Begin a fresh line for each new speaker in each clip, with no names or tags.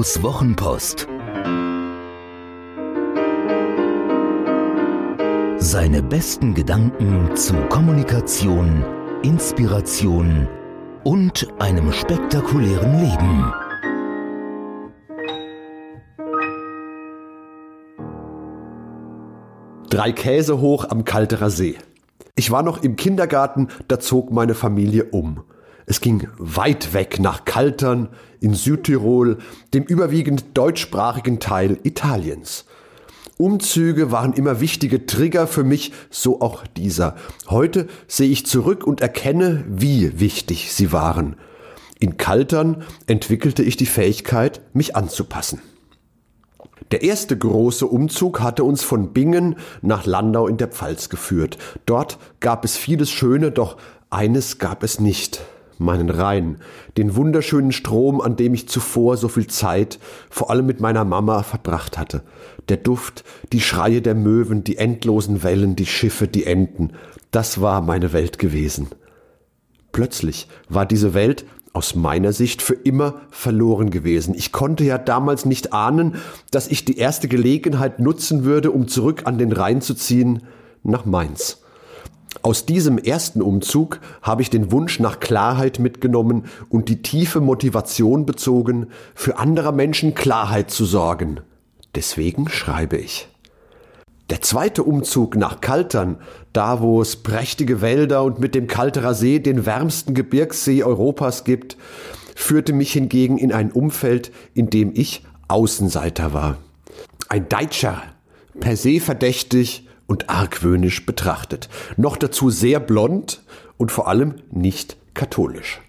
Studios Wochenpost. Seine besten Gedanken zu Kommunikation, Inspiration und einem spektakulären Leben.
Drei Käse hoch am Kalterer See. Ich war noch im Kindergarten, da zog meine Familie um. Es ging weit weg nach Kaltern in Südtirol, dem überwiegend deutschsprachigen Teil Italiens. Umzüge waren immer wichtige Trigger für mich, so auch dieser. Heute sehe ich zurück und erkenne, wie wichtig sie waren. In Kaltern entwickelte ich die Fähigkeit, mich anzupassen. Der erste große Umzug hatte uns von Bingen nach Landau in der Pfalz geführt. Dort gab es vieles Schöne, doch eines gab es nicht meinen Rhein, den wunderschönen Strom, an dem ich zuvor so viel Zeit, vor allem mit meiner Mama, verbracht hatte. Der Duft, die Schreie der Möwen, die endlosen Wellen, die Schiffe, die Enten, das war meine Welt gewesen. Plötzlich war diese Welt aus meiner Sicht für immer verloren gewesen. Ich konnte ja damals nicht ahnen, dass ich die erste Gelegenheit nutzen würde, um zurück an den Rhein zu ziehen, nach Mainz. Aus diesem ersten Umzug habe ich den Wunsch nach Klarheit mitgenommen und die tiefe Motivation bezogen, für andere Menschen Klarheit zu sorgen. Deswegen schreibe ich. Der zweite Umzug nach Kaltern, da wo es prächtige Wälder und mit dem Kalterer See den wärmsten Gebirgssee Europas gibt, führte mich hingegen in ein Umfeld, in dem ich Außenseiter war. Ein Deutscher, per se verdächtig, und argwöhnisch betrachtet. Noch dazu sehr blond und vor allem nicht katholisch.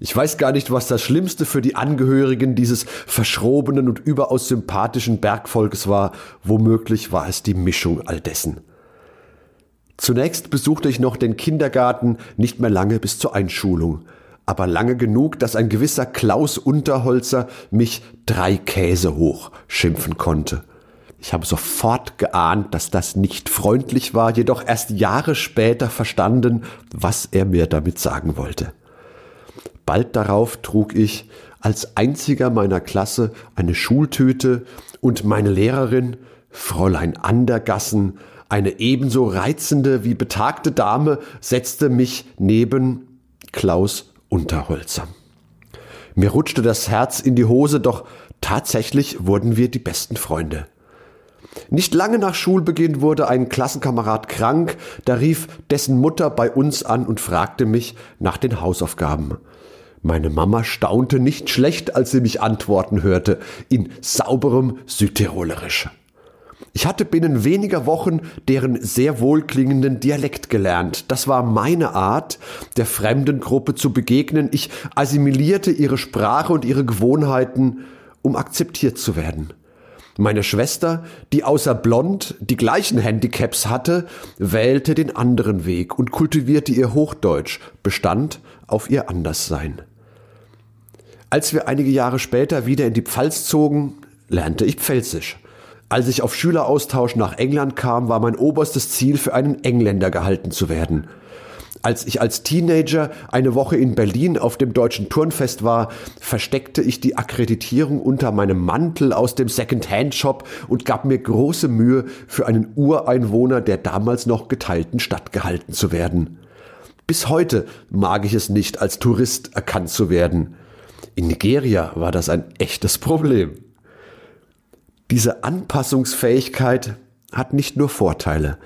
Ich weiß gar nicht, was das Schlimmste für die Angehörigen dieses verschrobenen und überaus sympathischen Bergvolkes war. Womöglich war es die Mischung all dessen. Zunächst besuchte ich noch den Kindergarten, nicht mehr lange bis zur Einschulung, aber lange genug, dass ein gewisser Klaus Unterholzer mich drei Käse hoch schimpfen konnte. Ich habe sofort geahnt, dass das nicht freundlich war, jedoch erst Jahre später verstanden, was er mir damit sagen wollte. Bald darauf trug ich als einziger meiner Klasse eine Schultüte und meine Lehrerin, Fräulein Andergassen, eine ebenso reizende wie betagte Dame, setzte mich neben Klaus Unterholzer. Mir rutschte das Herz in die Hose, doch tatsächlich wurden wir die besten Freunde. Nicht lange nach Schulbeginn wurde ein Klassenkamerad krank, da rief dessen Mutter bei uns an und fragte mich nach den Hausaufgaben. Meine Mama staunte nicht schlecht, als sie mich antworten hörte, in sauberem Südtirolerisch. Ich hatte binnen weniger Wochen deren sehr wohlklingenden Dialekt gelernt. Das war meine Art, der fremden Gruppe zu begegnen. Ich assimilierte ihre Sprache und ihre Gewohnheiten, um akzeptiert zu werden. Meine Schwester, die außer blond die gleichen Handicaps hatte, wählte den anderen Weg und kultivierte ihr Hochdeutsch, bestand auf ihr Anderssein. Als wir einige Jahre später wieder in die Pfalz zogen, lernte ich Pfälzisch. Als ich auf Schüleraustausch nach England kam, war mein oberstes Ziel, für einen Engländer gehalten zu werden. Als ich als Teenager eine Woche in Berlin auf dem deutschen Turnfest war, versteckte ich die Akkreditierung unter meinem Mantel aus dem Second-Hand-Shop und gab mir große Mühe, für einen Ureinwohner der damals noch geteilten Stadt gehalten zu werden. Bis heute mag ich es nicht, als Tourist erkannt zu werden. In Nigeria war das ein echtes Problem. Diese Anpassungsfähigkeit hat nicht nur Vorteile.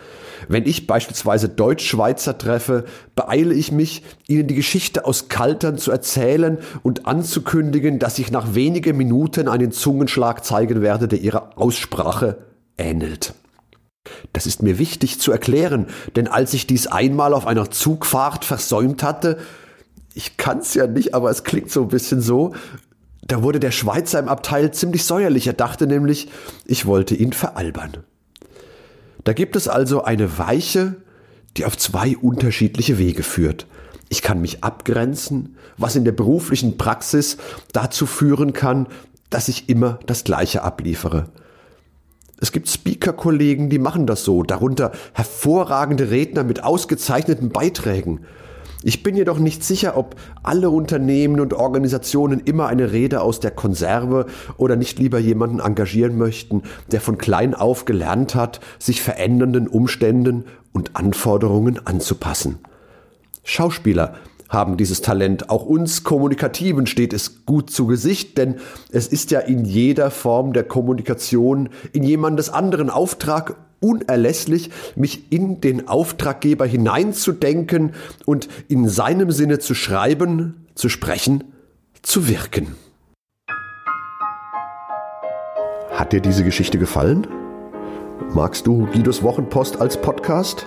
Wenn ich beispielsweise Deutschschweizer treffe, beeile ich mich, ihnen die Geschichte aus Kaltern zu erzählen und anzukündigen, dass ich nach wenigen Minuten einen Zungenschlag zeigen werde, der ihrer Aussprache ähnelt. Das ist mir wichtig zu erklären, denn als ich dies einmal auf einer Zugfahrt versäumt hatte, ich kann's ja nicht, aber es klingt so ein bisschen so, da wurde der Schweizer im Abteil ziemlich säuerlich. Er dachte nämlich, ich wollte ihn veralbern. Da gibt es also eine Weiche, die auf zwei unterschiedliche Wege führt. Ich kann mich abgrenzen, was in der beruflichen Praxis dazu führen kann, dass ich immer das Gleiche abliefere. Es gibt Speaker-Kollegen, die machen das so, darunter hervorragende Redner mit ausgezeichneten Beiträgen. Ich bin jedoch nicht sicher, ob alle Unternehmen und Organisationen immer eine Rede aus der Konserve oder nicht lieber jemanden engagieren möchten, der von klein auf gelernt hat, sich verändernden Umständen und Anforderungen anzupassen. Schauspieler haben dieses Talent. Auch uns Kommunikativen steht es gut zu Gesicht, denn es ist ja in jeder Form der Kommunikation in jemandes anderen Auftrag unerlässlich, mich in den Auftraggeber hineinzudenken und in seinem Sinne zu schreiben, zu sprechen, zu wirken. Hat dir diese Geschichte gefallen? Magst du Guidos Wochenpost als Podcast?